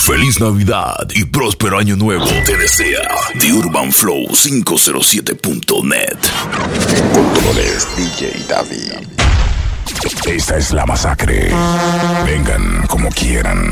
Feliz Navidad y próspero año nuevo te desea The Urban Flow 507.net. Controles DJ David. Esta es la masacre. Vengan como quieran.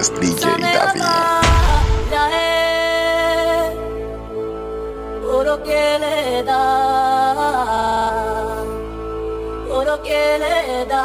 Controles DJ David. Oro que le da, oro que le da,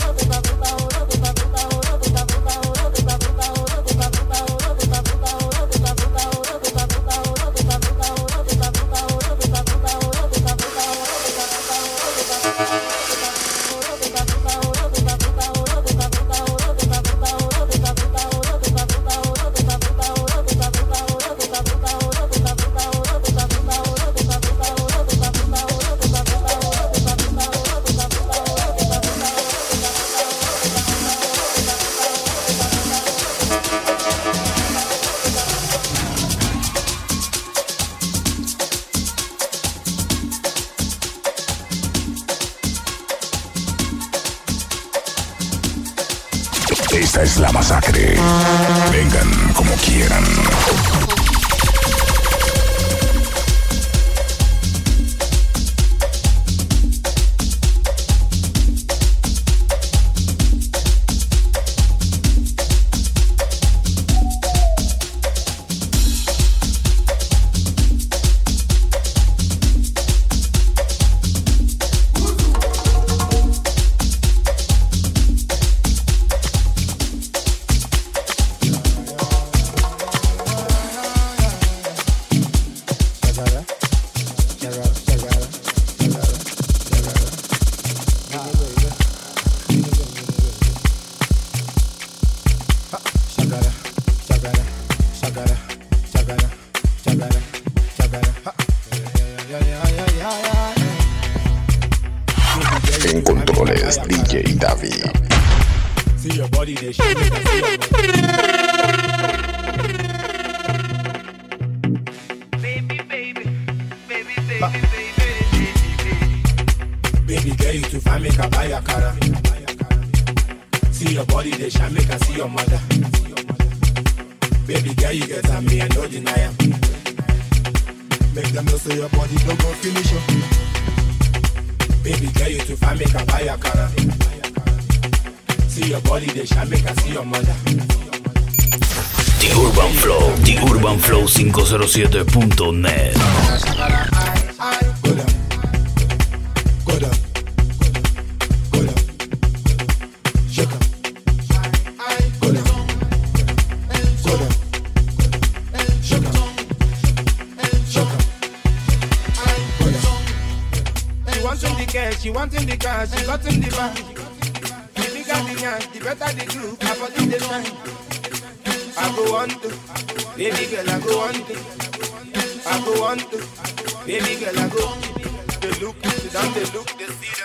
See your body, they shine, make see your mother. The Urban Flow, The Urban Flow 507.net. Go down. Go down. Go down. Shake up. Go down. Go down. Shake up. Shake up. Go down. She wants in the cash, she wants in the car, she got in the bag. The better the I the. I go on to, baby girl, I go on to. I go on to, baby girl, I go. They look, they down, they look, they see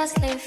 just leave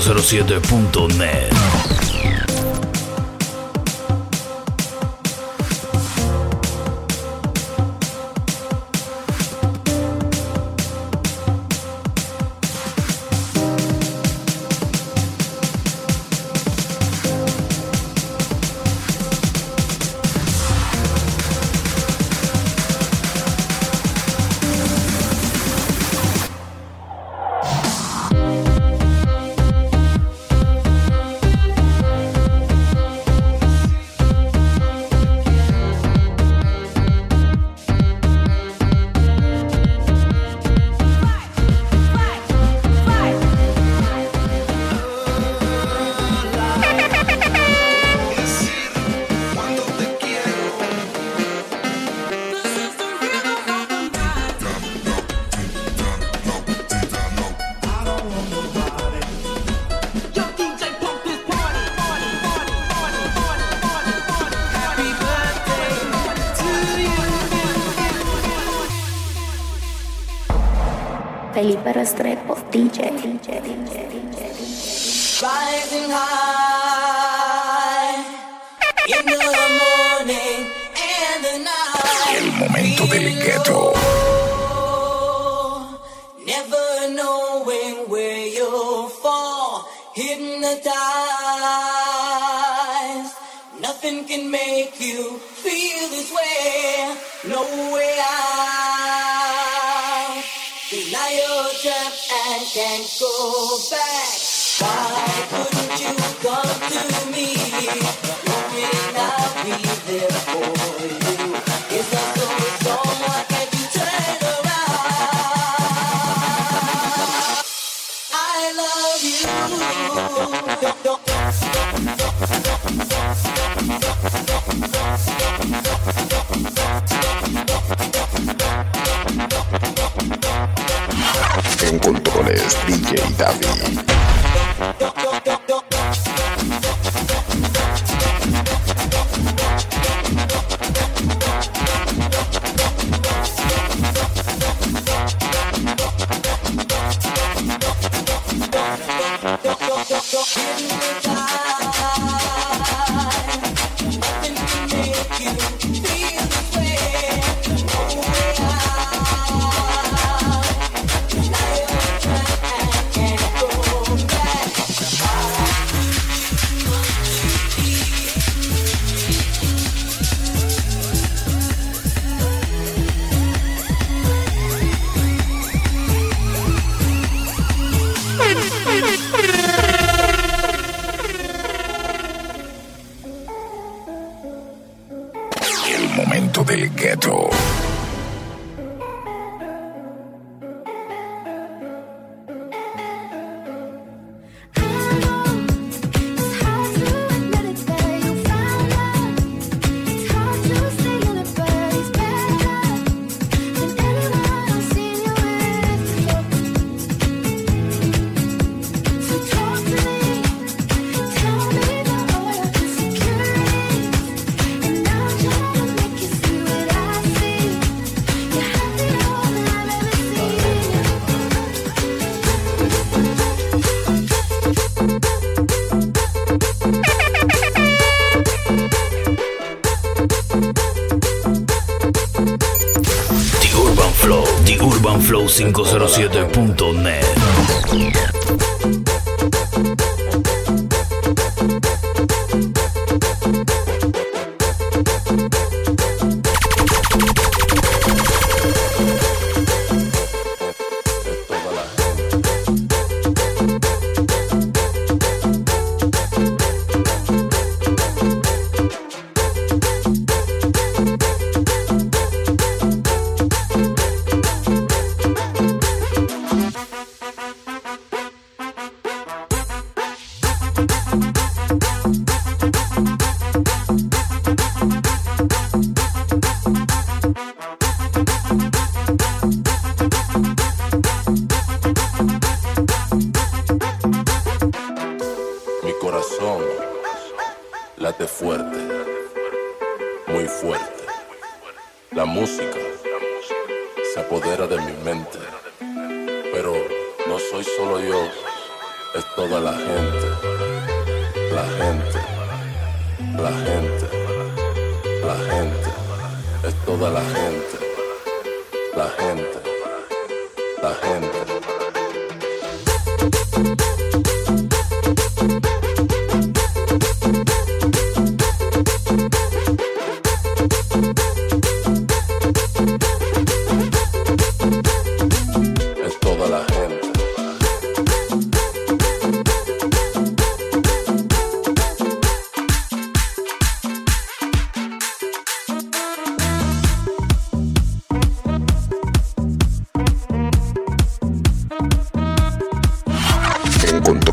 507.net. DJ, DJ, DJ, DJ. Rising high in the morning and the night. El momento del ghetto. Never knowing where you'll fall, hypnotized. Nothing can make can't go back. Why couldn't you come to me? I'll be there for you. Wrong? Why can't you turn around? I love you. Don't, don't. En controles DJ David.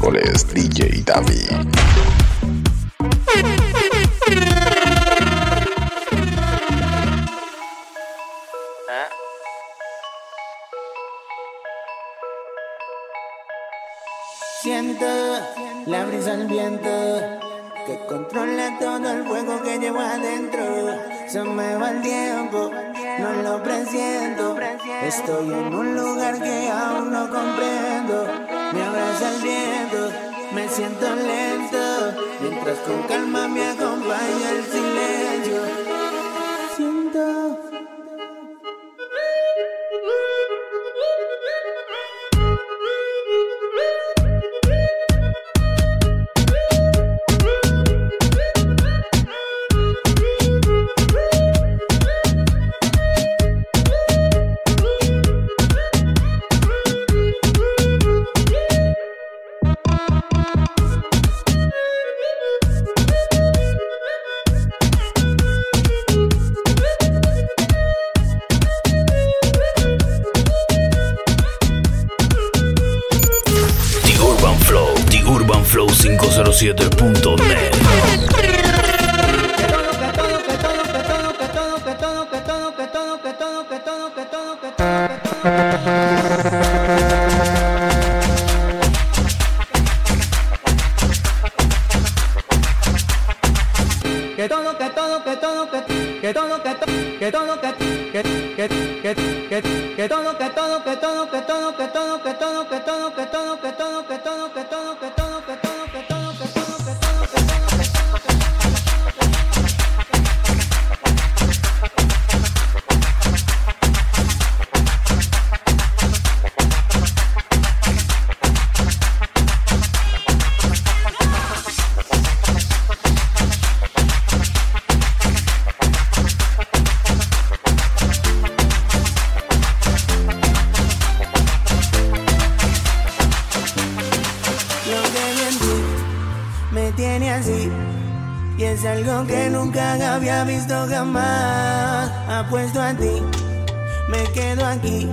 DJ David. Siento la brisa al viento que controla todo el fuego que llevo adentro. Se me va el tiempo, no lo presiento. Estoy en un lugar que aún no comprendo. Me abraza el viento, me siento lento. Mientras con calma me acompaña el silencio. беседы. Tiene así y es algo que nunca había visto jamás. Apuesto a ti, me quedo aquí.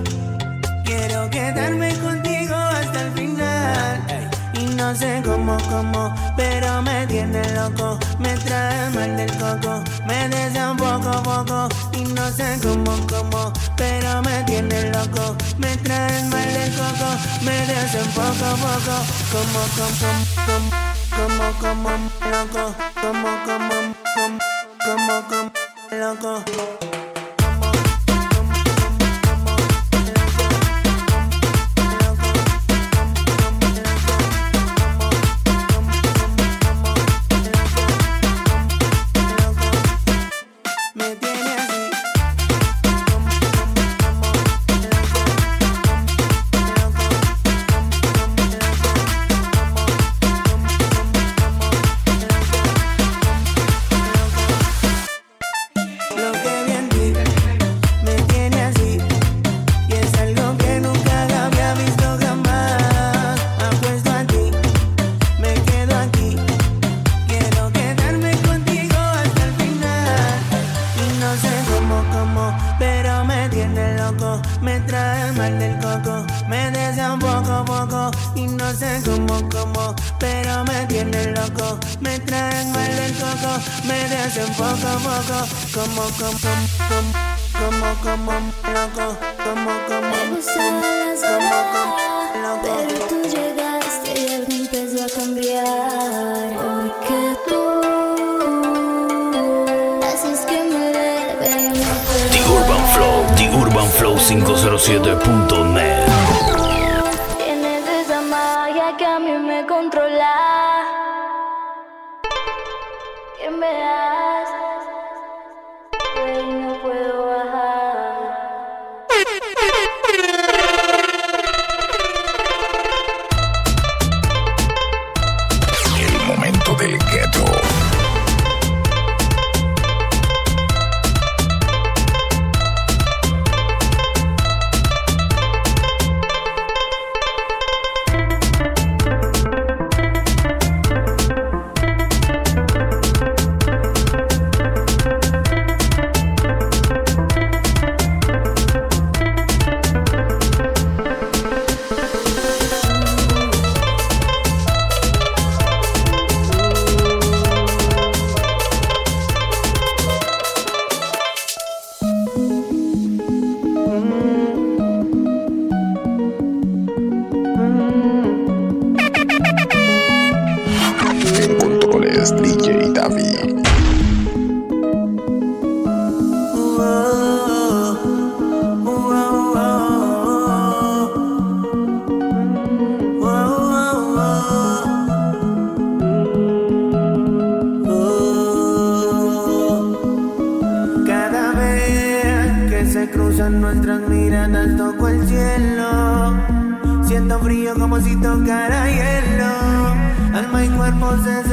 Quiero quedarme contigo hasta el final. Y no sé cómo, cómo, pero me tiene loco. Me trae mal del coco, me desea un poco, poco. Y no sé cómo, cómo, pero me tiene loco. Me trae mal del coco, me desea un poco, poco. Como, como, como, como, como, loco. Como, como, como, como, como, loco. Un poco a poco, como, como, como, Alma y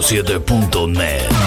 507.net.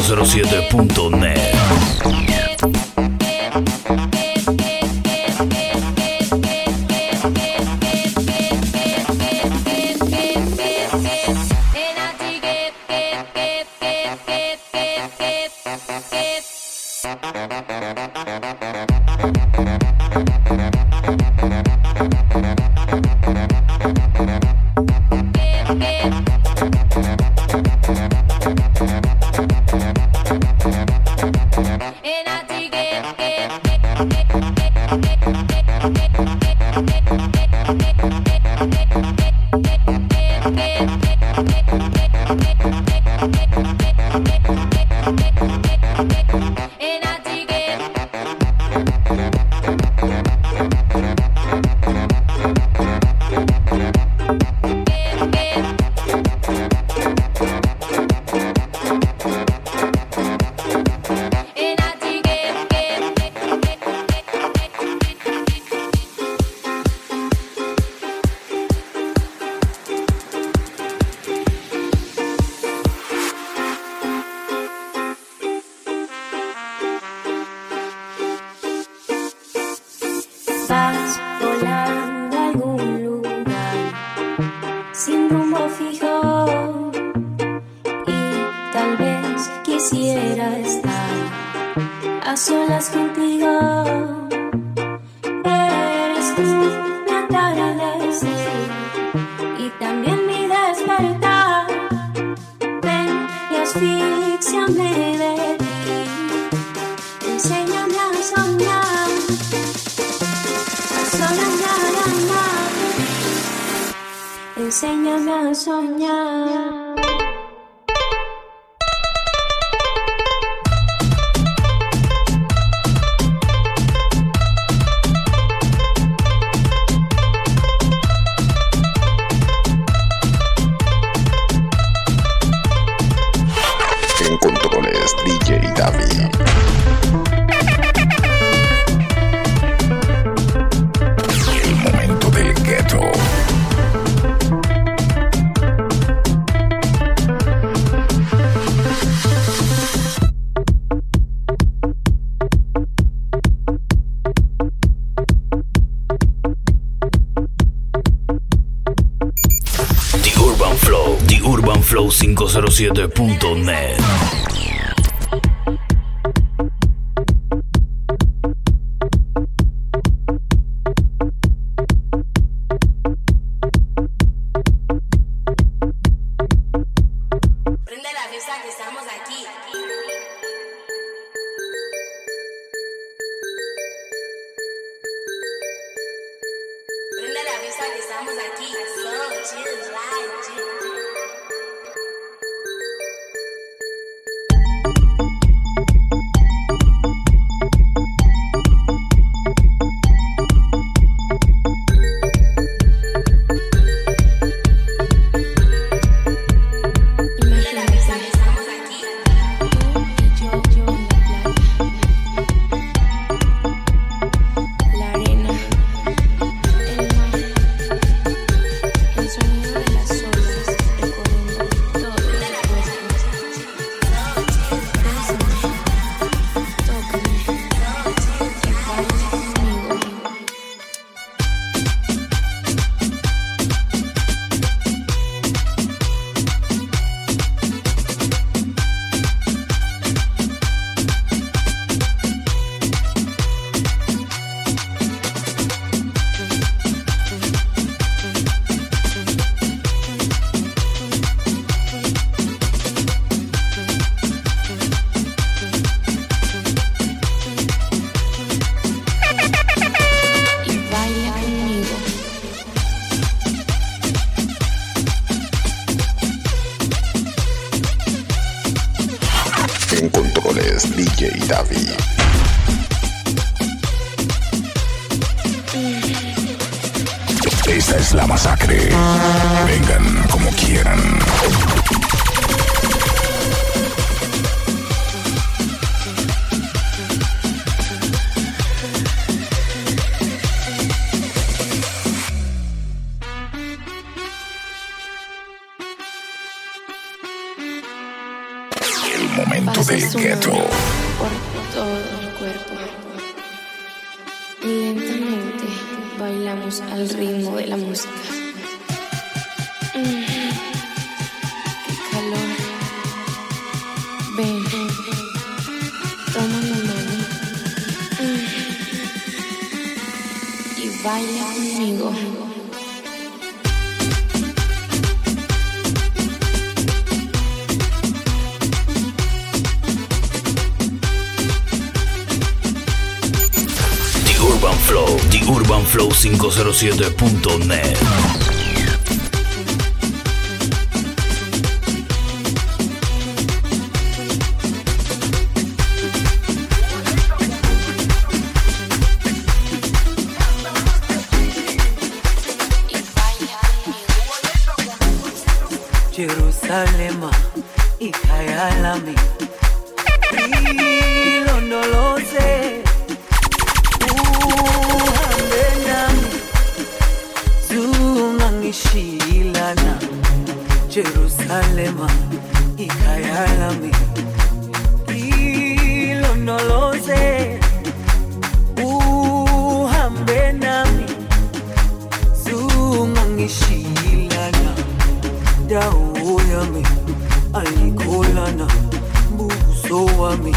507.net. 507.net. quieran. 107.net. Jerusalema ikayalami ilondoloze ikhalema ikhaya lami ilondoloze uhambe nami zungangishiyilana ndawo yami ayikholana mbuso wami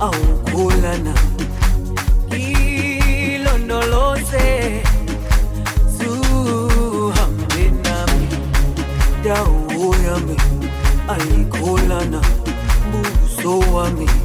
awukholana of me.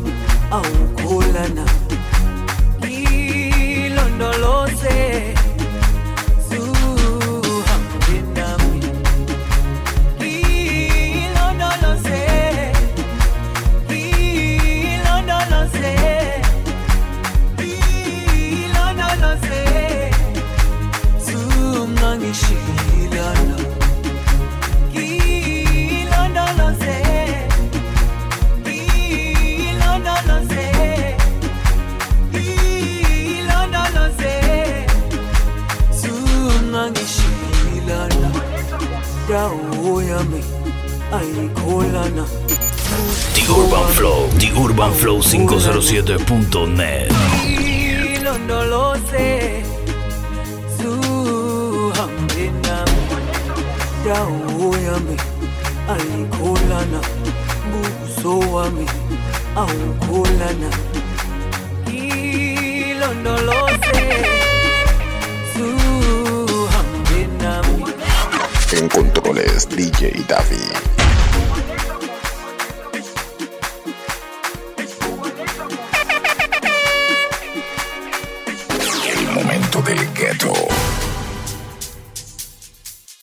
punto net.